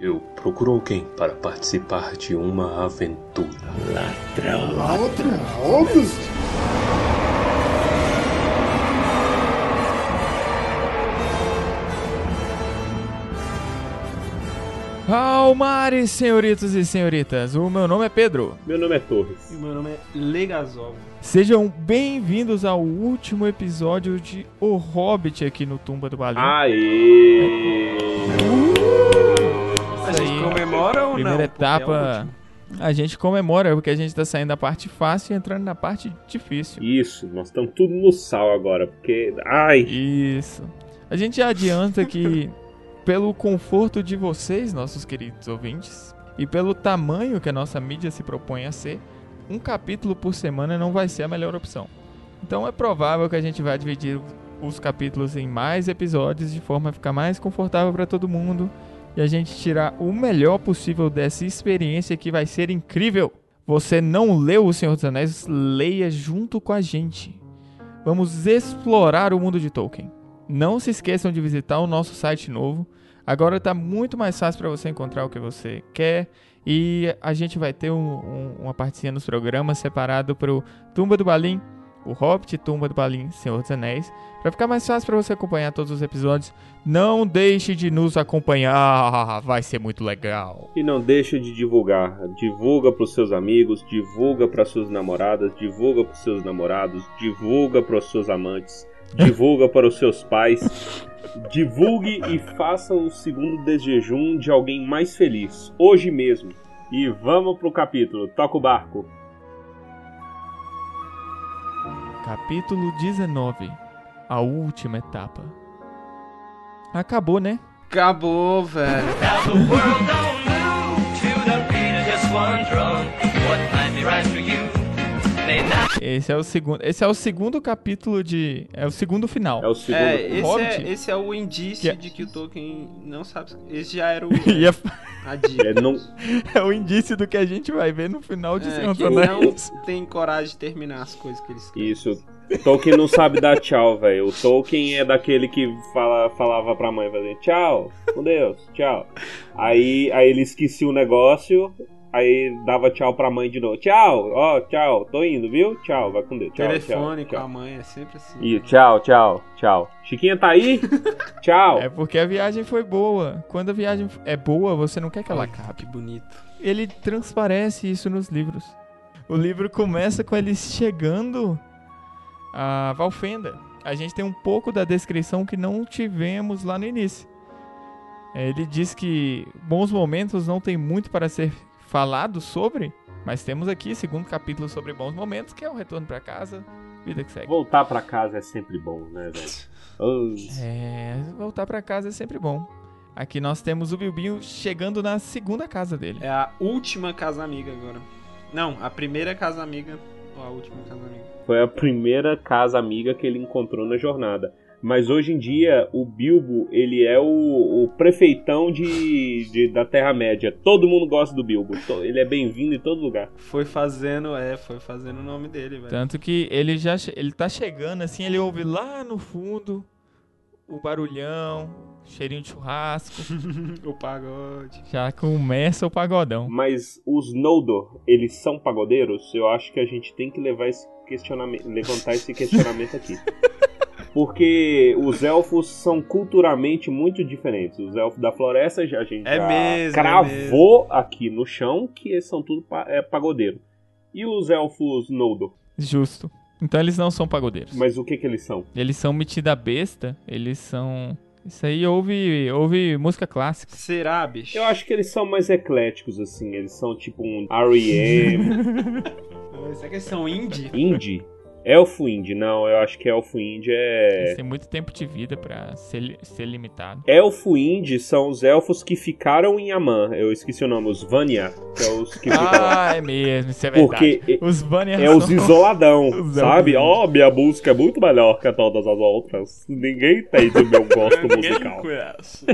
Eu procuro alguém para participar de uma aventura. Ladrão. Ladrões? Almares, senhoritos e senhoritas, o meu nome é Pedro. Meu nome é Torres. E meu nome é Legazol. Sejam bem-vindos ao último episódio de O Hobbit aqui no Tumba do Balim. Aê! Primeira não? É etapa, último. a gente comemora porque a gente tá saindo da parte fácil e entrando na parte difícil. Isso, nós estamos tudo no sal agora, porque. Ai! Isso. A gente já adianta que, pelo conforto de vocês, nossos queridos ouvintes, e pelo tamanho que a nossa mídia se propõe a ser, um capítulo por semana não vai ser a melhor opção. Então é provável que a gente vai dividir os capítulos em mais episódios de forma a ficar mais confortável para todo mundo e a gente tirar o melhor possível dessa experiência que vai ser incrível. Você não leu O Senhor dos Anéis? Leia junto com a gente. Vamos explorar o mundo de Tolkien. Não se esqueçam de visitar o nosso site novo. Agora está muito mais fácil para você encontrar o que você quer. E a gente vai ter um- um- uma partezinha nos programas separado para o Tumba do Balim, o Hobbit, Tumba do Balim, Senhor dos Anéis. Para ficar mais fácil para você acompanhar todos os episódios. Não deixe de nos acompanhar, vai ser muito legal. E não deixa de divulgar. Divulga pros seus amigos, divulga para suas namoradas, divulga pros seus namorados, divulga para os seus amantes, divulga para os seus pais. Divulgue e faça o segundo desjejum de alguém mais feliz, hoje mesmo. E vamos pro capítulo, toca o barco. Capítulo 19 A última etapa. Acabou, né? Acabou, velho. Esse é o segundo, esse é o segundo capítulo de, é o segundo final. É o segundo. É, esse Hobbit. é, esse é o indício Que é- de que o Tolkien não sabe. Esse já era o. É, a dica. É, não, é o indício do que a gente vai ver no final de É, Senhor que não tem coragem de terminar as coisas que ele escreve. Isso. Tolkien não sabe dar tchau, velho. O Tolkien é daquele que fala, falava pra mãe, fazer tchau, com Deus, tchau. Aí, aí ele esquecia o negócio, aí dava tchau pra mãe de novo. Tchau, ó, tchau, tô indo, viu? Tchau, vai com Deus. Tchau, Telefone tchau, com a tchau. mãe é sempre assim. Ih, tchau, tchau, tchau. Chiquinha tá aí? Tchau. É porque a viagem foi boa. Quando a viagem é boa, você não quer que ela acabe. Que bonito. Ele transparece isso nos livros. O livro começa com eles chegando a Valfenda. A gente tem um pouco da descrição que não tivemos lá no início. É, Ele diz que bons momentos não tem muito para ser falado sobre, mas temos aqui segundo capítulo sobre bons momentos, que é o retorno para casa, vida que segue. Voltar pra casa é sempre bom, né, velho? Oh, É, voltar para casa é sempre bom. Aqui nós temos o Bilbinho chegando na segunda casa dele. É a última casa amiga agora. Não, a primeira casa amiga ou a última casa amiga. Foi a primeira casa amiga que ele encontrou na jornada. Mas hoje em dia, o Bilbo, ele é o, o prefeitão de, de- da Terra-média. Todo mundo gosta do Bilbo. Ele é bem-vindo em todo lugar. Foi fazendo, é, foi fazendo o nome dele, velho. Tanto que ele já ele tá chegando assim, ele ouve lá no fundo o barulhão, cheirinho de churrasco, o pagode. já começa o pagodão. Mas os Noldor, eles são pagodeiros? Eu acho que a gente tem que levar esse questionamento, levantar esse questionamento aqui. Porque os elfos são culturalmente muito diferentes. Os elfos da floresta já a gente É já mesmo, é cravou aqui no chão que eles são tudo pa é, pagodeiro. E os elfos Noldor? Justo. Então eles não são pagodeiros. Mas o que que eles são? Eles são metida besta, eles são isso aí ouve ouve música clássica. Será, bicho? Eu acho que eles são mais ecléticos, assim. Eles são tipo um R.E.M., Será que eles são indie? indie. Elfo indie, não, eu acho que elfo indie é. Eles têm muito tempo de vida pra ser, ser limitado. Elfo indie são os elfos que ficaram em Aman. Eu esqueci o nome, os Vanya, que é os que ficam. Ah, é mesmo, isso é verdade. Porque os Vanyar é os são- isoladão, Os sabe? Ó, minha música é muito melhor que todas as outras. Ninguém tem do meu gosto musical. conhece.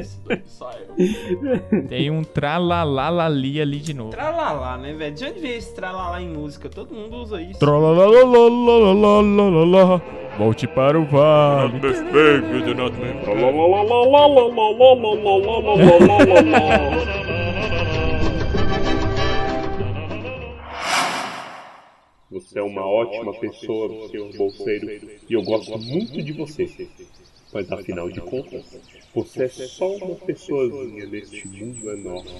Tem um tralalali ali de novo. Tralalá, né, velho? De onde veio esse tralalá em música? Todo mundo usa isso. Tralalalalalalala lá lá lá lá. Volte para o vale. Você é uma ótima pessoa, senhor bolseiro, e eu gosto muito de você. Mas afinal de contas, você é só uma pessoazinha neste mundo enorme.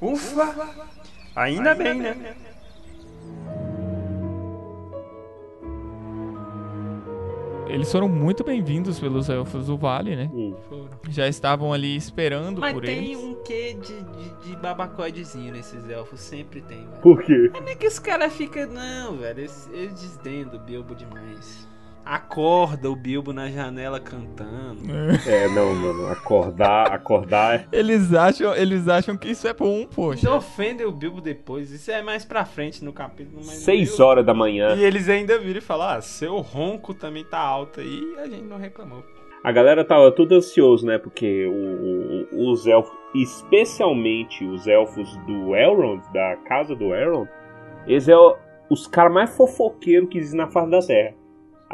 Ufa! Ainda bem, né? Eles foram muito bem-vindos pelos elfos do vale, né? Hum. Já estavam ali esperando Mas por tem eles. um quê de, de, de babacoidezinho nesses elfos, sempre tem, velho. Por quê? Como é que os caras ficam. Não, velho, eles, eles desdendam o Bilbo demais. Acorda o Bilbo na janela cantando. É, não, mano. Acordar, acordar é. Eles acham, eles acham que isso é bom, poxa. Você ofende o Bilbo depois. Isso é mais pra frente no capítulo. Mas Seis horas da manhã. E eles ainda viram e falam: Ah, seu ronco também tá alto aí. E a gente não reclamou. A galera tava tudo ansioso, né? Porque o- o- os elfos, especialmente os elfos do Elrond, da casa do Elrond, eles é o- os caras mais fofoqueiros que existem na face da Terra.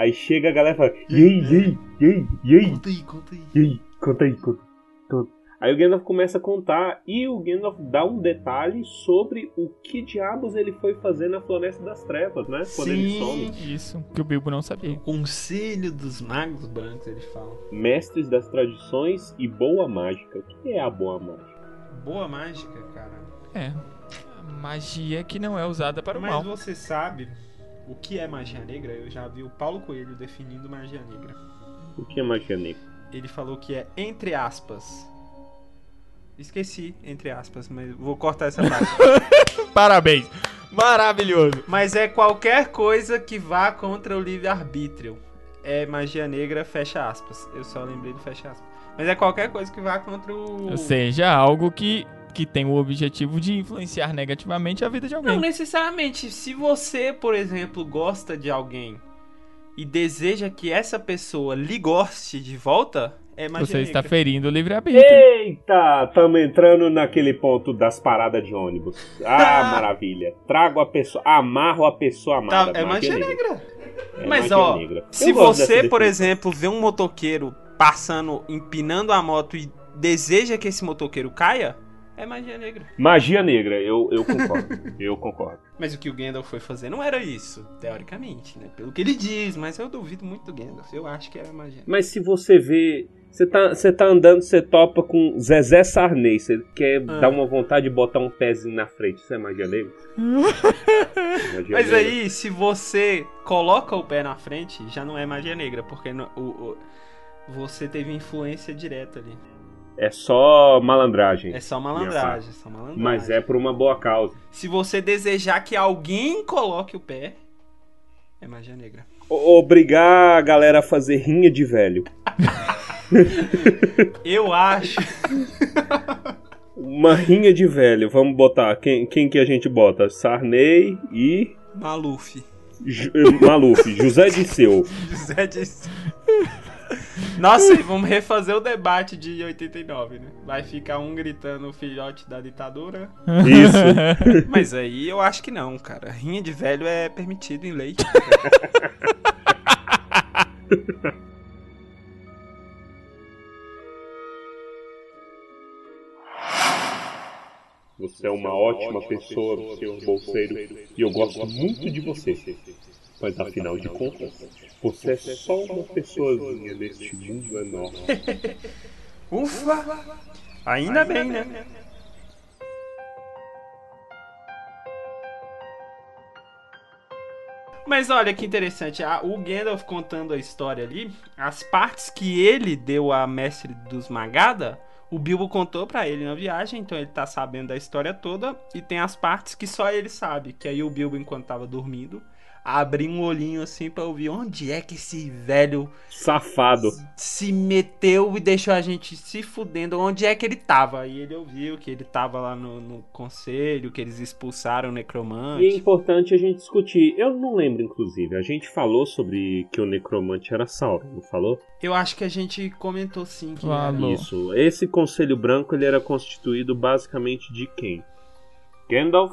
Aí chega a galera e fala: E aí, e aí, e aí, e aí, Conta aí, conta aí. e aí, conta aí, conta, conta. Aí o Gandalf começa a contar e o Gandalf dá um detalhe sobre o que diabos ele foi fazer na Floresta das Trevas, né? Quando ele Sim. some. Isso, que o Bilbo não sabia. Conselho dos Magos Brancos, ele fala. Mestres das tradições e boa mágica. O que é a boa mágica? Boa mágica, cara. É. Magia que não é usada para o Mas mal. você sabe o que é magia negra? Eu já vi o Paulo Coelho definindo magia negra. O que é magia negra? Ele falou que é entre aspas. Esqueci, entre aspas, mas vou cortar essa parte. Parabéns. Maravilhoso. mas é qualquer coisa que vá contra o livre-arbítrio. É magia negra, fecha aspas. Eu só lembrei do fecha aspas. Mas é qualquer coisa que vá contra o. Ou seja, algo que, que tem o objetivo de influenciar negativamente a vida de alguém. Não necessariamente. Se você, por exemplo, gosta de alguém e deseja que essa pessoa lhe goste de volta, é magia Você está negra. ferindo o livre-arbítrio. Eita, tamo entrando naquele ponto das paradas de ônibus. Ah, maravilha. Trago a pessoa, amarro a pessoa Tá, amada. é magia negra. É Mas magia ó, negra. se você, por exemplo, vê um motoqueiro passando, empinando a moto e deseja que esse motoqueiro caia, é magia negra. Magia negra, eu, eu concordo. eu concordo. Mas o que o Gandalf foi fazer não era isso, teoricamente, né? Pelo que ele diz, mas eu duvido muito do Gandalf. Eu acho que era magia. Mas se você vê. Você tá, você tá andando, você topa com Zezé Sarney. Você quer Ah. dar uma vontade de botar um pezinho na frente. Isso é magia negra? Magia Mas negra. aí, se você coloca o pé na frente, já não é magia negra, porque no- o, o- você teve influência direta ali. É só malandragem. É só malandragem, é só malandragem. Mas é por uma boa causa. Se você desejar que alguém coloque o pé, é magia negra. O- Obrigar a galera a fazer rinha de velho. Eu acho. Uma rinha de velho. Vamos botar. Quem, quem que a gente bota? Sarney e. Maluf. Ju- Maluf. José Disseu. José disse. Nossa, e vamos refazer o debate de 89, né? Vai ficar um gritando o filhote da ditadura. Isso. Mas aí eu acho que não, cara. Rinha de velho é permitido em lei. Você é uma ótima pessoa, senhor bolseiro, e eu gosto muito de você. Mas afinal de contas, você é só uma pessoazinha neste mundo enorme. Ufa! Ainda bem, né? Mas olha que interessante, o Gandalf contando a história ali, as partes que ele deu a mestre dos Magada, o Bilbo contou pra ele na viagem, então ele tá sabendo da história toda, e tem as partes que só ele sabe, que aí o Bilbo, enquanto tava dormindo, abriu um olhinho assim pra ouvir onde é que esse velho Safado. se meteu e deixou a gente se fudendo onde é que ele tava. E ele ouviu que ele tava lá no, no conselho, que eles expulsaram o E é necromante. importante a gente discutir. Eu não lembro, inclusive. A gente falou sobre que o necromante era Sauron, não falou? Eu acho que a gente comentou sim que Falou. era. Isso. Esse conselho branco ele era constituído basicamente de quem? Gandalf,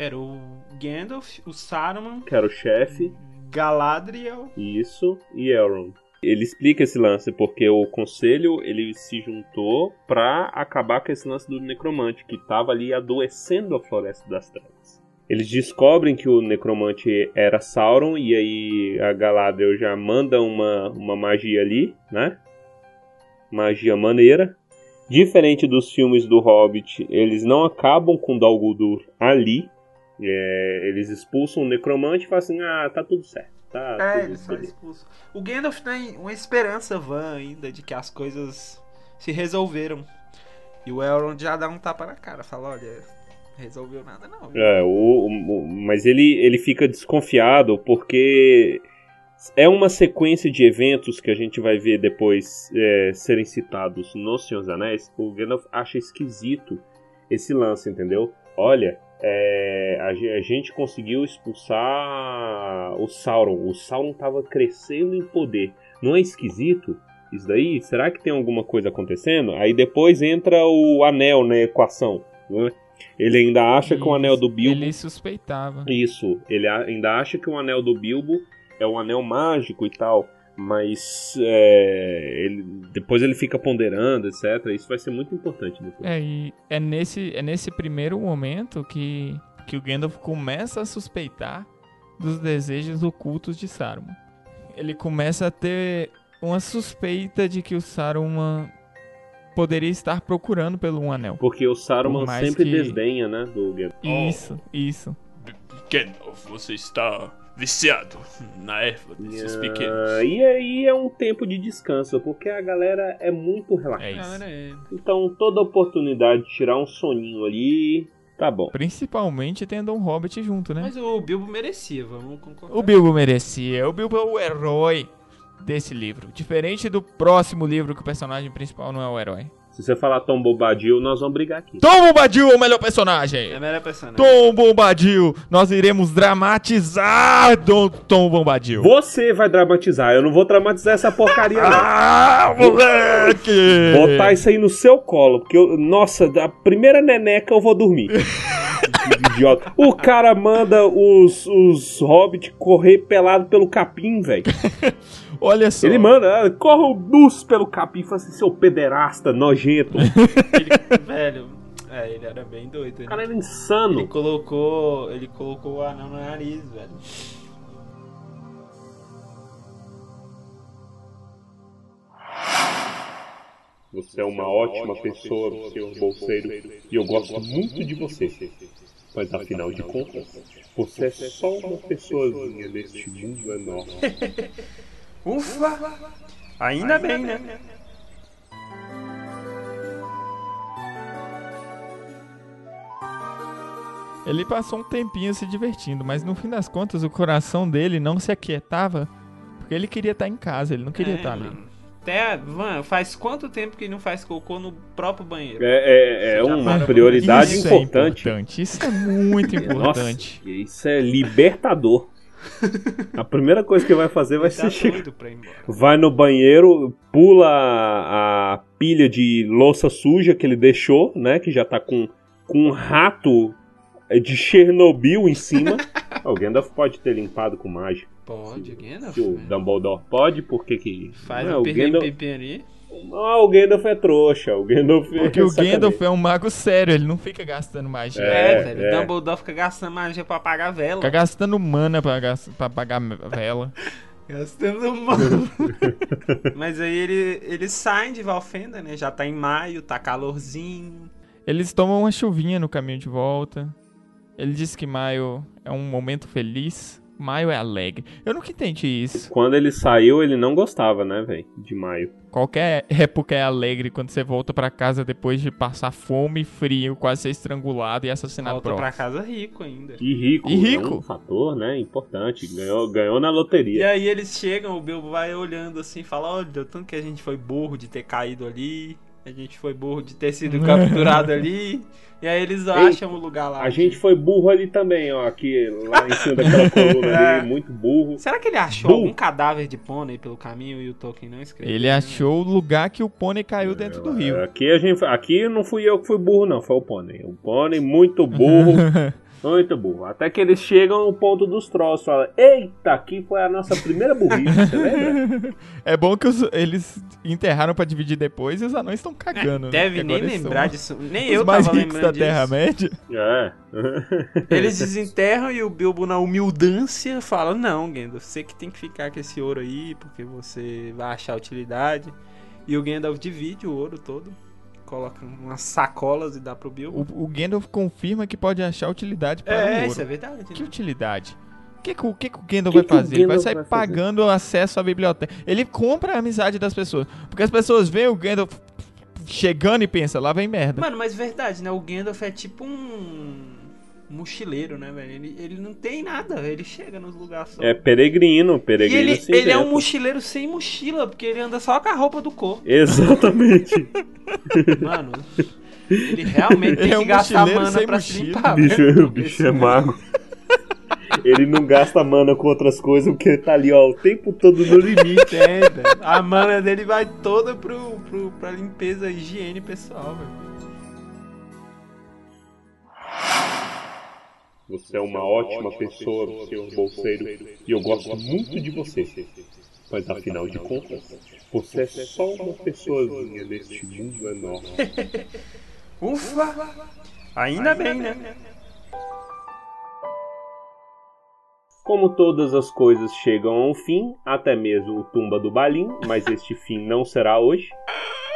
Era o Gandalf, o Saruman, que era o chefe, Galadriel. isso, e Elrond. Ele explica esse lance porque o conselho ele se juntou pra acabar com esse lance do necromante que tava ali adoecendo a floresta das trevas. Eles descobrem que o necromante era Sauron e aí a Galadriel já manda uma, uma magia ali, né? Magia maneira. Diferente dos filmes do Hobbit, eles não acabam com Dol Guldur ali. É, eles expulsam o necromante e falam assim, ah, tá tudo certo. Tá É, tudo ele só beleza." expulso. O Gandalf tem uma esperança vã ainda de que as coisas se resolveram. E o Elrond já dá um tapa na cara, fala, olha, resolveu nada não. É, o, o- mas ele, ele fica desconfiado porque é uma sequência de eventos que a gente vai ver depois é, serem citados no Senhor dos Anéis. O Gandalf acha esquisito esse lance, entendeu? Olha, é, a, a gente conseguiu expulsar o Sauron. O Sauron estava crescendo em poder. Não é esquisito? Isso daí? Será que tem alguma coisa acontecendo? Aí depois entra o anel na equação. não é? Ele ainda acha que o anel do Bilbo. Ele suspeitava. Isso, ele ainda acha que o anel do Bilbo é um anel mágico e tal, mas é, ele- depois ele fica ponderando, etc. Isso vai ser muito importante depois. É, e é nesse, é nesse primeiro momento que, que o Gandalf começa a suspeitar dos desejos ocultos de Saruman. Ele começa a ter uma suspeita de que o Saruman poderia estar procurando pelo um anel. Porque o Saruman sempre que- desdenha, né, do Gandalf. Isso, isso. Gandalf, você está viciado na erva desses pequenos. Ah, e aí é um tempo de descanso, porque a galera é muito relaxada. É é. Então toda oportunidade de tirar um soninho ali, tá bom. Principalmente tendo um Hobbit junto, né? Mas o Bilbo merecia, vamos concordar. O Bilbo merecia. O Bilbo é o herói desse livro. Diferente do próximo livro que o personagem principal não é o herói. Se você falar Tom Bobadil, nós vamos brigar aqui. Tom Bombadil é o melhor personagem. É a melhor personagem. Tom Bombadil, nós iremos dramatizar Dom Tom Bombadil. Você vai dramatizar, eu não vou dramatizar essa porcaria não. Ah, moleque! Botar isso aí no seu colo, porque eu, nossa, da primeira neneca eu vou dormir. Idiota. O cara manda os, os hobbits correr pelado pelo capim, velho. Olha só. Ele manda, ah, corram nus pelo capim, fala assim, seu pederasta, nojento. O Ele- velho, é, ele era bem doido. cara Ele, era insano. ele colocou. Ele colocou o anão no nariz, velho. Você é uma ótima pessoa, senhor bolseiro, e eu gosto muito de você. Mas afinal de contas, você é só uma pessoazinha neste mundo enorme. Ufa! Ainda, bem, né? Ele passou um tempinho se divertindo, mas no fim das contas o coração dele não se aquietava porque ele queria estar em casa, ele não queria É, estar ali. mano. Até, Van, faz quanto tempo que ele não faz cocô no próprio banheiro? É, é, é uma prioridade Isso importante. é importante. Isso é muito Nossa, importante. isso é libertador. A primeira coisa que vai fazer vai Tá ser chegar. Vai no banheiro, pula a, pilha de louça suja que ele deixou, né? Que já tá com, com um rato de Chernobyl em cima. Ah, o Gandalf pode ter limpado com mágica. Pode, Gandalf. Se o velho. Dumbledore pode, por que que... Faz Não, um o Gandalf... ali. Ah, o Gandalf é trouxa. O Gandalf Porque é o sacanagem. Gandalf é um mago sério, ele não fica gastando magia. É, É, velho. é. O Dumbledore fica gastando magia pra apagar a vela. Fica gastando mana pra, gas- pra pagar vela. Gastando mano. Mas aí ele, eles saem de Valfenda, né? Já tá em maio, tá calorzinho. Eles tomam uma chuvinha no caminho de volta. Ele diz que maio é um momento feliz. Maio é alegre. Eu nunca entendi isso. Quando ele saiu, ele não gostava, né, velho? De maio. Qualquer época é alegre quando você volta pra casa depois de passar fome, frio, quase ser estrangulado e assassinado Volta orcs. casa rico ainda. E rico. E rico. É um fator, né? Importante. Ganhou, ganhou na E loteria. aí eles chegam, o Bilbo vai olhando assim, fala, olha, o tanto que a gente foi burro de ter caído ali, a gente foi burro de ter sido capturado ali. E aí eles acham o lugar lá. A gente foi burro ali também, ó. Aqui, lá em cima daquela coluna ali. Muito burro. Será que ele achou Burro. algum cadáver de pônei pelo caminho e o Tolkien não escreveu? Ele achou o lugar que o pônei caiu dentro do rio. Aqui, a gente, aqui não fui eu que fui burro, não. Foi o pônei. O pônei muito burro. Muito burro. Até que eles chegam no ponto dos troços. Falam, eita, aqui foi a nossa primeira burrice, você lembra? É bom que os- eles enterraram pra dividir depois e os anões estão cagando. né? Deve Porque nem lembrar disso. Nem Os eu mais tava ricos da lembrando disso. Terra-média. É. Eles desenterram e o Bilbo, na humildância, fala: Não, Gandalf, você que tem que ficar com esse ouro aí, porque você vai achar utilidade. E o Gandalf divide o ouro todo, coloca umas sacolas e dá pro Bilbo. O, o Gandalf confirma que pode achar utilidade para o é, ouro. isso é verdade. Que né? utilidade? O que, que, o que que o Gandalf Que vai o fazer? Ele vai sair vai pagando acesso à biblioteca. Ele compra a amizade das pessoas. Porque as pessoas veem o Gandalf chegando e pensam, lá vem merda. Mano, mas verdade, né? O Gandalf é tipo um mochileiro, né, velho? Ele, ele não tem nada, ele chega nos lugares só. É peregrino, e peregrino ele, se ele é um inventa. mochileiro sem mochila, porque ele anda só com a roupa do corpo. Exatamente. Mano, ele realmente tem Ele é que um gastar mana sem pra se mochila. limpar. O bicho, velho. o bicho é mago. Ele não gasta mana com outras coisas porque ele tá ali, ó, o tempo todo no limite. Tem, velho. A mana dele vai toda pro, pro, pra limpeza higiene pessoal, velho. Você é uma ótima pessoa, senhor bolseiro, e eu gosto muito de você. Mas afinal de contas, você é só uma pessoazinha neste mundo enorme. Ufa! Ainda bem, né? Como todas as coisas chegam a um fim, até mesmo o tumba do Balim, mas este fim não será hoje.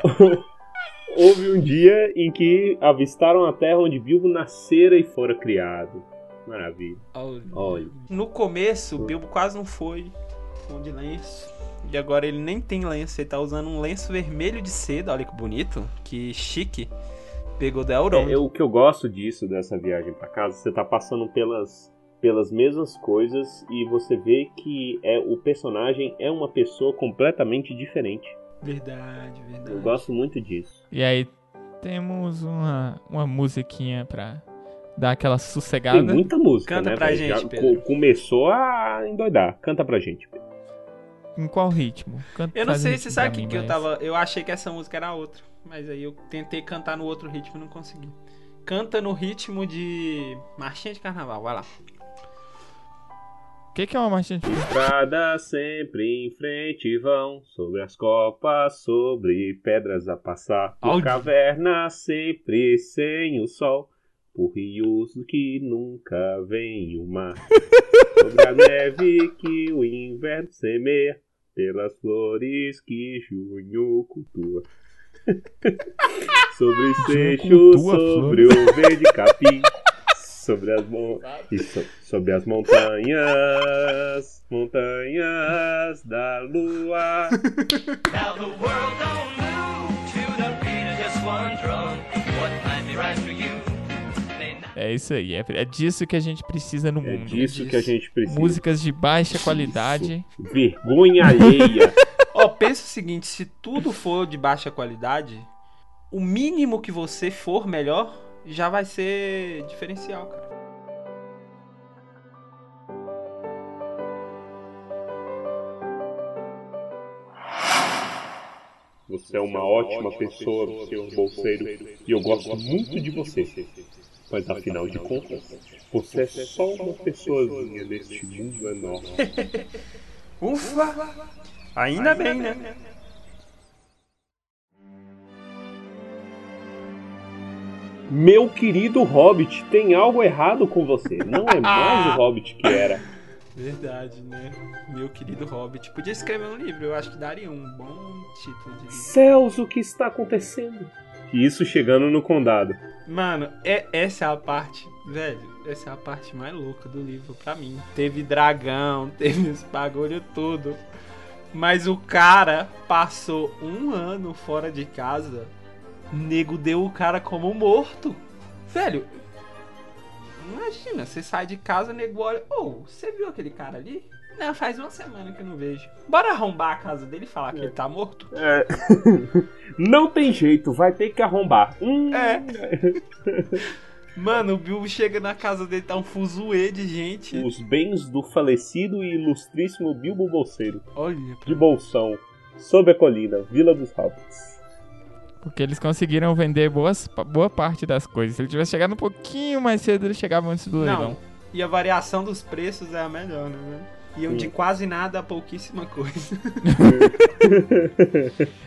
Houve um dia em que avistaram a terra onde Bilbo nascera e fora criado. Maravilha. Olha. No começo, o Bilbo quase não foi com de lenço. E agora ele nem tem lenço, ele tá usando um lenço vermelho de seda. Olha que bonito, que chique. Pegou da Elrond. É, o que eu gosto disso, dessa viagem pra casa, você tá passando pelas, pelas mesmas coisas e você vê que é o personagem é uma pessoa completamente diferente. Verdade, verdade. Eu gosto muito disso. E aí temos uma, uma musiquinha pra dar aquela sossegada. Tem muita música, Canta né? pra gente, Já Pedro. co- começou a endoidar. Canta pra gente. Pedro. Em qual ritmo? Canta- Eu não um sei, ritmo você sabe que, mim, que eu mas- tava. Eu achei que essa música era outra. Mas aí eu tentei cantar no outro ritmo e não consegui. Canta no ritmo de. Marchinha de carnaval, vai lá. O que, que é uma marchinha de Estrada sempre em frente vão, sobre as copas, sobre pedras a passar, por cavernas sempre sem o sol, por rios que nunca vem o mar, sobre a neve que o inverno semeia, pelas flores que junho cultua. sobre seixos, cultua sobre o verde capim, sobre as mon... e so- sobre as montanhas, montanhas da lua. Now the world don't move to the beat of just one drum. What might be right for you. É isso aí, é, é disso que a gente precisa no É mundo. disso que a gente precisa. Músicas de baixa qualidade. Vergonha alheia. Ó, pensa o seguinte: se tudo for de baixa qualidade, o mínimo que você for melhor já vai ser diferencial, cara. Você é uma ótima pessoa, senhor bolseiro, e eu gosto muito de você. Mas afinal de contas, você é só uma pessoazinha neste mundo enorme. Ufa! Ainda bem, né? Meu querido Hobbit, tem algo errado com você. Não é mais o Hobbit que era. Verdade, né? Meu querido Hobbit. Podia escrever um livro, eu acho que daria um bom título de livro. Céus, o que está acontecendo? E isso chegando no condado. Mano, é, essa é a parte, velho, essa é a parte mais louca do livro pra mim. Teve dragão, teve os bagulho tudo. Mas o cara passou um ano fora de casa, nego deu o cara como morto. Velho, imagina, você sai de casa, nego olha, ô, você viu aquele cara ali? Não, faz uma semana que eu não vejo. Bora arrombar a casa dele e falar que ele tá morto? É. Não tem jeito, vai ter que arrombar. Hum, É. Mano, o Bilbo chega na casa dele, tá um fuzuê de gente. Os bens do falecido e ilustríssimo Bilbo Bolseiro, Olha, de Bolsão, sob a colina, Vila dos Hobbits. Porque eles conseguiram vender boas, boa parte das coisas. Se ele tivesse chegado um pouquinho mais cedo, ele chegava antes do leilão. Não, e a variação dos preços é a melhor, né? Iam de quase nada a pouquíssima coisa.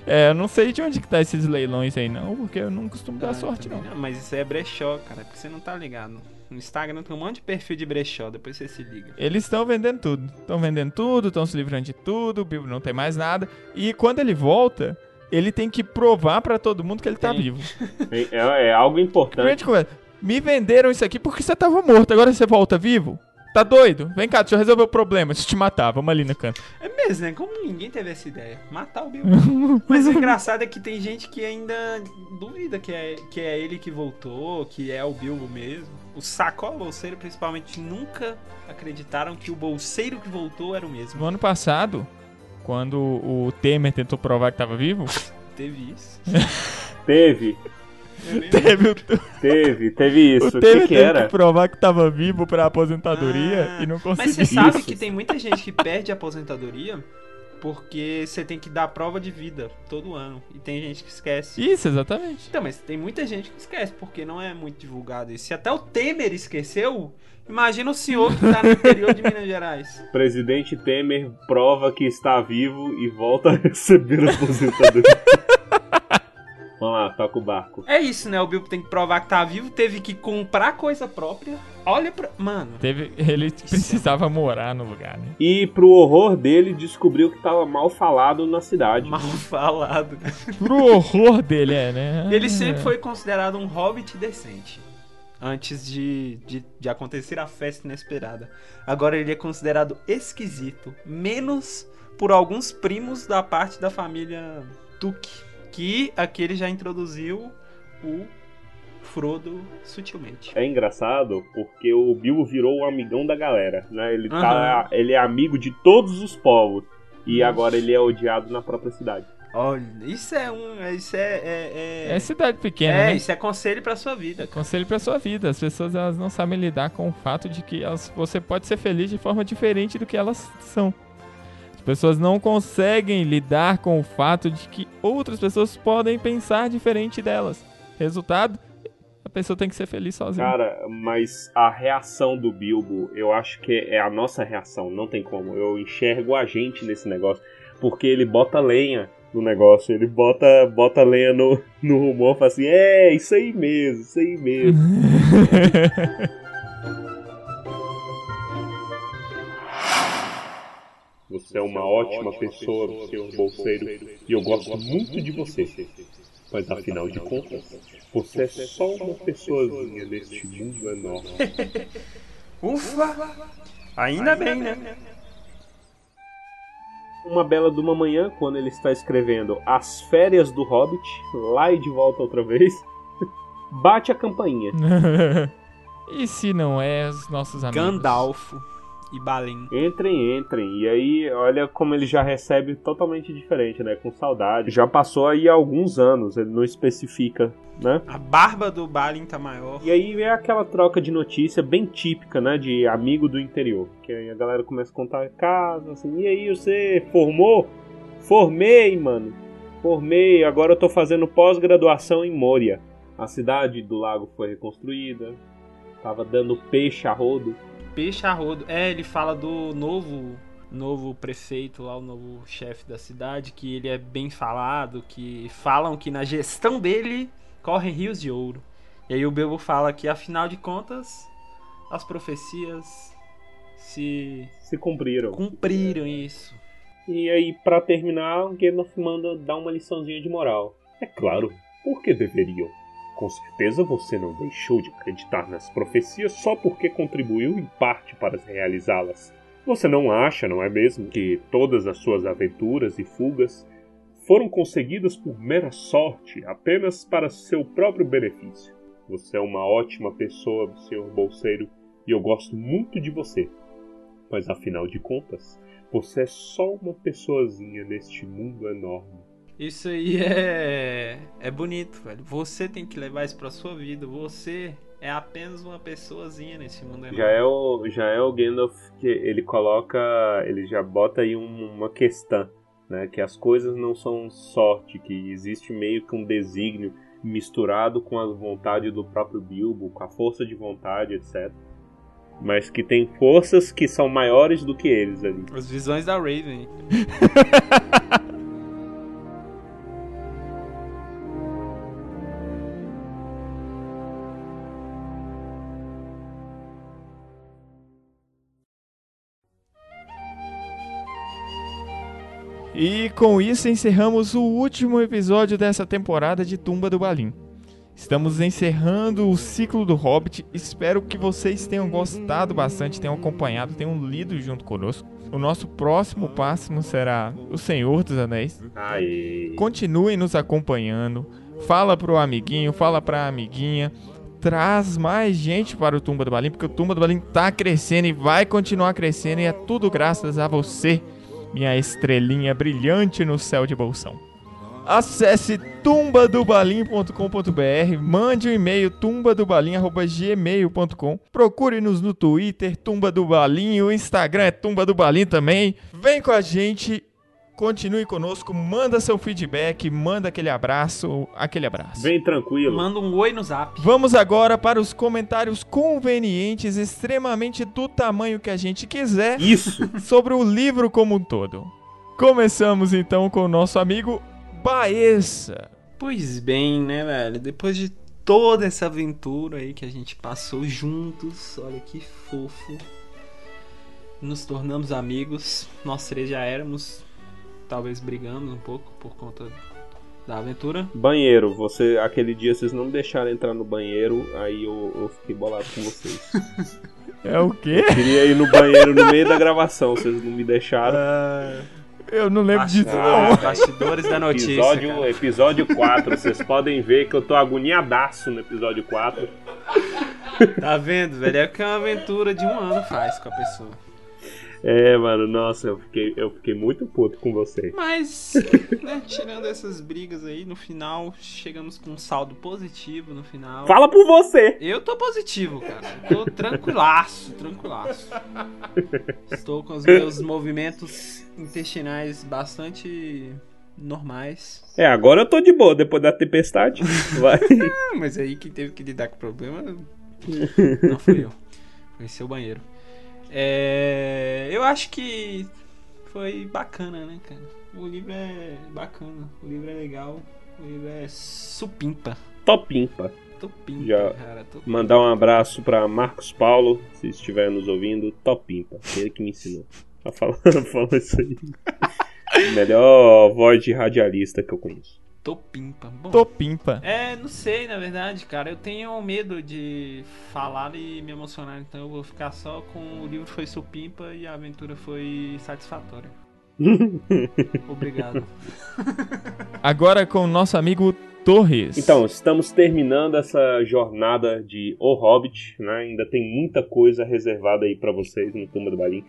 É, eu não sei de onde que tá esses leilões aí, não, porque eu não costumo dar Ah, sorte, não. também Mas isso é brechó, cara, porque você não tá ligado. No Instagram tem um monte de perfil de brechó, depois você se liga. Eles estão vendendo tudo. Estão vendendo tudo, estão se livrando de tudo, o Bilbo não tem mais nada. E quando ele volta, ele tem que provar pra todo mundo que ele tá Tem. vivo. É, é algo importante. Me venderam isso aqui porque você tava morto, agora você volta vivo? Tá doido? Vem cá, deixa eu resolver o problema. Deixa eu te matar, vamos ali no canto. É mesmo, né? Como ninguém teve essa ideia? Matar o Bilbo. Mas o engraçado é que tem gente que ainda duvida que é, que é ele que voltou, que é o Bilbo mesmo. O Sacola Bolseiro, principalmente, nunca acreditaram que o bolseiro que voltou era o mesmo. No ano passado, quando o Temer tentou provar que tava vivo, Teve isso. Teve, teve o, teve, teve isso. o Temer que, que teve era? que provar que tava vivo pra aposentadoria Ah, e não Mas conseguiu. você sabe Isso. que tem muita gente que perde a aposentadoria porque você tem que dar prova de vida todo ano. E tem gente que esquece. Isso, exatamente. Então, mas tem muita gente que esquece, porque não é muito divulgado isso. Se até o Temer esqueceu, imagina o senhor que tá no interior de Minas Gerais. Presidente Temer prova que está vivo e volta a receber a aposentadoria. Vamos lá, toca o barco. É isso, né? O Bilbo tem que provar que tá vivo, teve que comprar coisa própria. Olha pra. Mano, Teve, ele precisava morar no lugar, né? E pro horror dele, descobriu que tava mal falado na cidade. mal falado. Pro horror dele, é, né? Ele sempre foi considerado um hobbit decente. Antes de, de, de acontecer a festa inesperada. Agora ele é considerado esquisito. Menos por alguns primos da parte da família Tuque. Que aqui ele já introduziu o Frodo sutilmente. É engraçado porque o Bilbo virou o amigão da galera, né? Ele, tá, ele é amigo de todos os povos. E agora ele é odiado na própria cidade. Olha, isso é um. Isso é. É, é, É cidade pequena, é, né? isso é conselho pra sua vida. Conselho pra sua vida. As pessoas elas não sabem lidar com o fato de que elas, você pode ser feliz de forma diferente do que elas são. As pessoas não conseguem lidar com o fato de que outras pessoas podem pensar diferente delas. Resultado, a pessoa tem que ser feliz sozinha. Cara, mas a reação do Bilbo, eu acho que é a nossa reação, não tem como. Eu enxergo a gente nesse negócio, porque ele bota lenha no negócio, ele bota, bota lenha no, no rumor, fala assim: é, isso aí mesmo, isso aí mesmo. Você é uma ótima pessoa, senhor bolseiro, e eu gosto muito de você. Mas afinal de contas, você é só uma pessoazinha neste mundo enorme. Ufa! Ainda bem, né? Uma bela de uma manhã, quando ele está escrevendo As Férias do Hobbit, lá e de volta outra vez, bate a campainha. e se não é os nossos amigos? Gandalfo e Balin. Entrem, entrem. E aí, olha como ele já recebe totalmente diferente, né? Com saudade. Já passou aí alguns anos, ele não especifica, né? A barba do Balin tá maior. E aí é aquela troca de notícia bem típica, né? De amigo do interior. Que aí a galera começa a contar casa, assim, e aí você formou? Formei, mano. Formei, agora eu tô fazendo pós-graduação em Moria. A cidade do lago foi reconstruída. Tava dando peixe a rodo. Peixe a rodo. É, ele fala do novo novo prefeito lá, o novo chefe da cidade, que ele é bem falado, que falam que na gestão dele correm rios de ouro. E aí o Bilbo fala que afinal de contas as profecias se Se cumpriram. cumpriram isso. E aí, pra terminar, o Gandalf manda dar uma liçãozinha de moral. É claro, por que deveriam? Com certeza você não deixou de acreditar nas profecias só porque contribuiu em parte para realizá-las. Você não acha, não é mesmo, que todas as suas aventuras e fugas foram conseguidas por mera sorte, apenas para seu próprio benefício? Você é uma ótima pessoa, senhor bolseiro, e eu gosto muito de você. Mas afinal de contas, você é só uma pessoazinha neste mundo enorme. Isso aí é é bonito, velho. Você tem que levar isso pra sua vida. Você é apenas uma pessoazinha nesse mundo enorme. Já é o, já é o Gandalf que ele coloca, ele já bota aí um- uma questão. né? Que as coisas não são sorte, que existe meio que um desígnio misturado com a vontade do próprio Bilbo, com a força de vontade, etc. Mas que tem forças que são maiores do que eles ali. As visões da Raven. E com isso encerramos o último episódio dessa temporada de Tumba do Balim. Estamos encerrando o ciclo do Hobbit. Espero que vocês tenham gostado bastante, tenham acompanhado, tenham lido junto conosco. O nosso próximo passo será O Senhor dos Anéis. Aê. Continuem nos acompanhando. Fala pro amiguinho, fala pra amiguinha. Traz mais gente para o Tumba do Balim, porque o Tumba do Balim tá crescendo e vai continuar crescendo. E é tudo graças a você, minha estrelinha brilhante no céu de bolsão. Acesse tumbadobalim.com.br, mande um e-mail tumbadobalim.gmail.com, procure-nos no Twitter, Tumba do Balim, o Instagram é Tumba do Balim também. Vem com a gente, continue conosco, manda seu feedback, manda aquele abraço, aquele abraço. Vem tranquilo. Manda um oi no zap. Vamos agora para os comentários convenientes, extremamente do tamanho que a gente quiser, Isso. sobre o livro como um todo. Começamos então com o nosso amigo Baessa. Pois bem, né, velho? Depois de toda essa aventura aí que a gente passou juntos, olha que fofo. Nos tornamos amigos. Nós três já éramos. Talvez brigamos um pouco por conta da aventura. Banheiro, você aquele dia vocês não me deixaram entrar no banheiro, aí eu, eu fiquei bolado com vocês. É o quê? Queria ir no banheiro no meio da gravação, vocês não me deixaram. Eu não lembro disso Ah, não. bastidores da notícia. Episódio, cara. episódio 4, vocês podem ver que eu tô agoniadaço no episódio 4. Tá vendo, velho? É o que uma aventura de um ano faz com a pessoa. É, mano, nossa, eu fiquei, eu fiquei muito puto com você. Mas, né, tirando essas brigas aí, no final chegamos com um saldo positivo no final. Fala por você! Eu tô positivo, cara. Eu tô tranquilaço, tranquilaço. Estou com os meus movimentos intestinais bastante normais. É, agora eu tô de boa, depois da tempestade. Vai. Ah, mas aí quem teve que lidar com o problema não fui eu. Foi seu banheiro. É, eu acho que foi bacana, né, cara? O livro é bacana, o livro é legal, o livro é supimpa. Topimpa. Topimpa, Já cara. Topimpa. Mandar um abraço pra Marcos Paulo, se estiver nos ouvindo, Topimpa. Ele que me ensinou a falar, a falar isso aí. Melhor voz de radialista que eu conheço. Topimpa. Bom, Topimpa. É, não sei, na verdade, cara. Eu tenho medo de falar e me emocionar, então eu vou ficar só com o livro foi supimpa e a aventura foi satisfatória. Obrigado. Agora com o nosso amigo Torres. Então, estamos terminando essa jornada de O Hobbit, né? Ainda tem muita coisa reservada aí pra vocês no Tumba do Balim.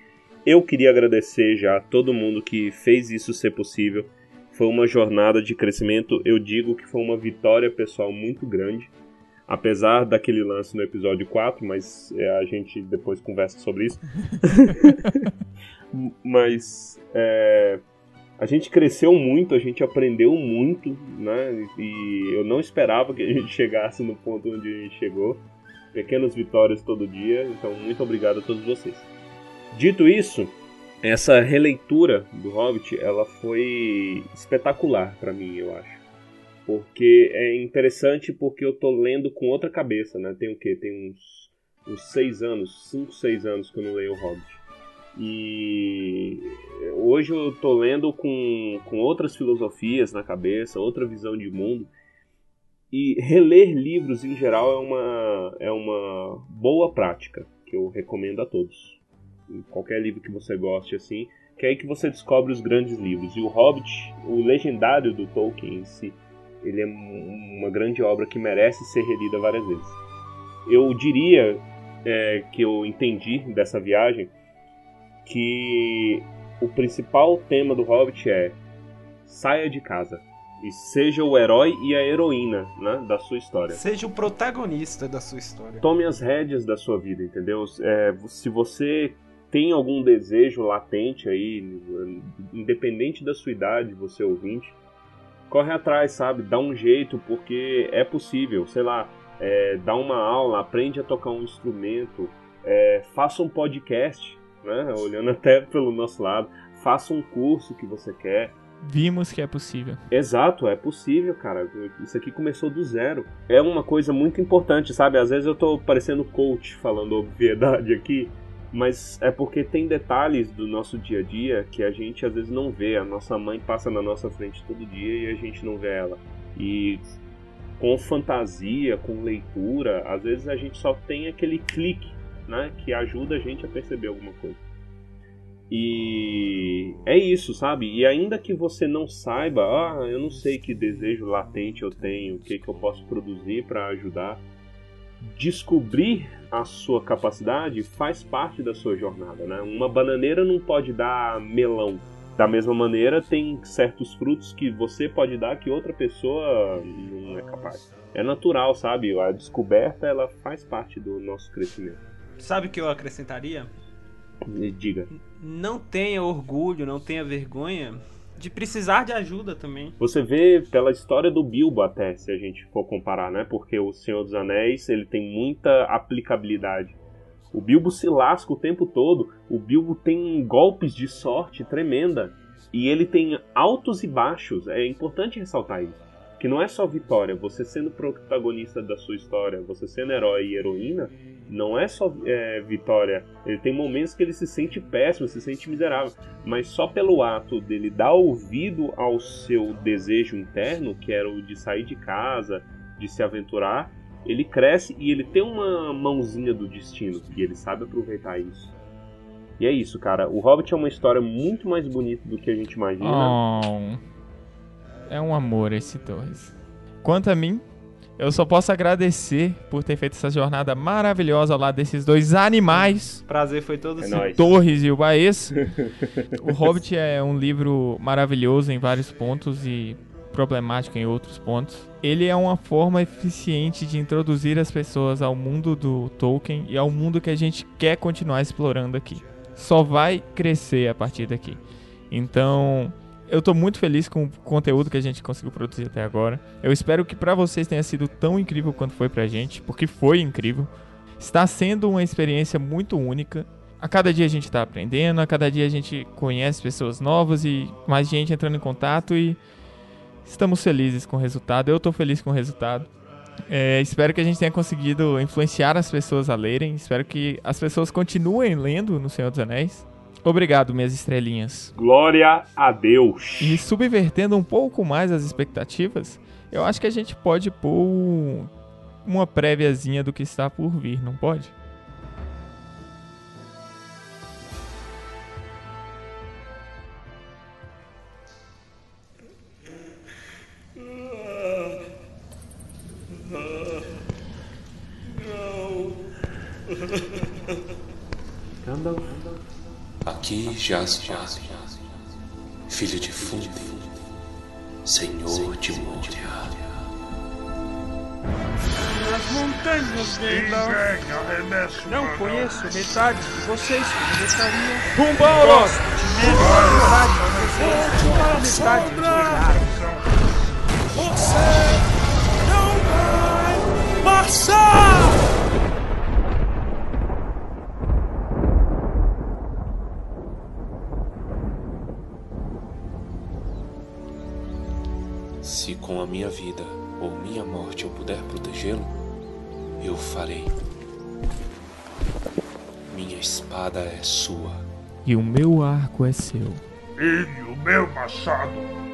Eu queria agradecer já a todo mundo que fez isso ser possível. Foi uma jornada de crescimento, eu digo que foi uma vitória pessoal muito grande. Apesar daquele lance no episódio 4, mas é, a gente depois conversa sobre isso. mas é, a gente cresceu muito, a gente aprendeu muito, né? E eu não esperava que a gente chegasse no ponto onde a gente chegou. Pequenas vitórias todo dia, então muito obrigado a todos vocês. Dito isso, essa releitura do Hobbit, ela foi espetacular pra mim, eu acho. Porque é interessante porque eu tô lendo com outra cabeça, né? Tem o quê? Tem uns, uns seis anos, cinco, seis anos que eu não leio o Hobbit. E hoje eu tô lendo com, com outras filosofias na cabeça, outra visão de mundo. E reler livros em geral é uma, é uma boa prática que eu recomendo a todos. Qualquer livro que você goste assim, que é aí que você descobre os grandes livros. E o Hobbit, o legendário do Tolkien em si, ele é um- uma grande obra que merece ser relida várias vezes. Eu diria é, que eu entendi dessa viagem que o principal tema do Hobbit é saia de casa e seja o herói e a heroína né, da sua história. Seja o protagonista da sua história. Tome as rédeas da sua vida, entendeu? É, se você tem algum desejo latente aí, independente da sua idade, você ouvinte, corre atrás, sabe? Dá um jeito, porque é possível, sei lá, é, dá uma aula, aprende a tocar um instrumento, é, faça um podcast, né? Olhando até pelo nosso lado, faça um curso que você quer. Vimos que é possível. Exato, é possível, cara. Isso aqui começou do zero. É uma coisa muito importante, sabe? Às vezes eu tô parecendo coach falando obviedade aqui, mas é porque tem detalhes do nosso dia a dia que a gente às vezes não vê. A nossa mãe passa na nossa frente todo dia e a gente não vê ela. E com fantasia, com leitura, às vezes a gente só tem aquele clique, né, que ajuda a gente a perceber alguma coisa. E é isso, sabe? E ainda que você não saiba, ah, eu não sei que desejo latente eu tenho, o que, que eu posso produzir para ajudar, descobrir a sua capacidade faz parte da sua jornada, né? Uma bananeira não pode dar melão. Da mesma maneira, tem certos frutos que você pode dar que outra pessoa não é capaz. É natural, sabe? A descoberta ela faz parte do nosso crescimento. Sabe o que eu acrescentaria? Diga. Não tenha orgulho, não tenha vergonha de precisar de ajuda também. Você vê pela história do Bilbo até, se a gente for comparar, né? Porque o Senhor dos Anéis, ele tem muita aplicabilidade. O Bilbo se lasca o tempo todo, o Bilbo tem golpes de sorte tremenda e ele tem altos e baixos. É importante ressaltar isso. Que não é só vitória, você sendo protagonista da sua história, você sendo herói e heroína, não é só é, vitória. Ele tem momentos que ele se sente péssimo, se sente miserável. Mas só pelo ato dele dar ouvido ao seu desejo interno, que era o de sair de casa, de se aventurar, ele cresce e ele tem uma mãozinha do destino. E ele sabe aproveitar isso. E é isso, cara. O Hobbit é uma história muito mais bonita do que a gente imagina. Oh, é um amor esse Torres. Quanto a mim, eu só posso agradecer por ter feito essa jornada maravilhosa ao lado desses dois animais, Prazer foi todo É seu. Torres e o Baez. o Hobbit é um livro maravilhoso em vários pontos e problemático em outros pontos. Ele é uma forma eficiente de introduzir as pessoas ao mundo do Tolkien e ao mundo que a gente quer continuar explorando aqui. Só vai crescer a partir daqui. Então, eu tô muito feliz com o conteúdo que a gente conseguiu produzir até agora. Eu espero que pra vocês tenha sido tão incrível quanto foi pra gente, porque foi incrível. Está sendo uma experiência muito única. A cada dia a gente tá aprendendo, a cada dia a gente conhece pessoas novas e mais gente entrando em contato e estamos felizes com o resultado. Eu tô feliz com o resultado. É, espero que a gente tenha conseguido influenciar as pessoas a lerem. Espero que as pessoas continuem lendo no Senhor dos Anéis. Obrigado, minhas estrelinhas. Glória a Deus. E subvertendo um pouco mais as expectativas, eu acho que a gente pode pôr uma préviazinha do que está por vir, não pode? Aqui jaz Jaz, filho de Fundi, senhor de Moria. Nas montanhas Gandalf. Não conheço metade de vocês gostaria. Rumboros! Metade de vocês. Metade de Se com a minha vida ou minha morte eu puder protegê-lo, eu farei. Minha espada é sua. E o meu arco é seu. E o meu machado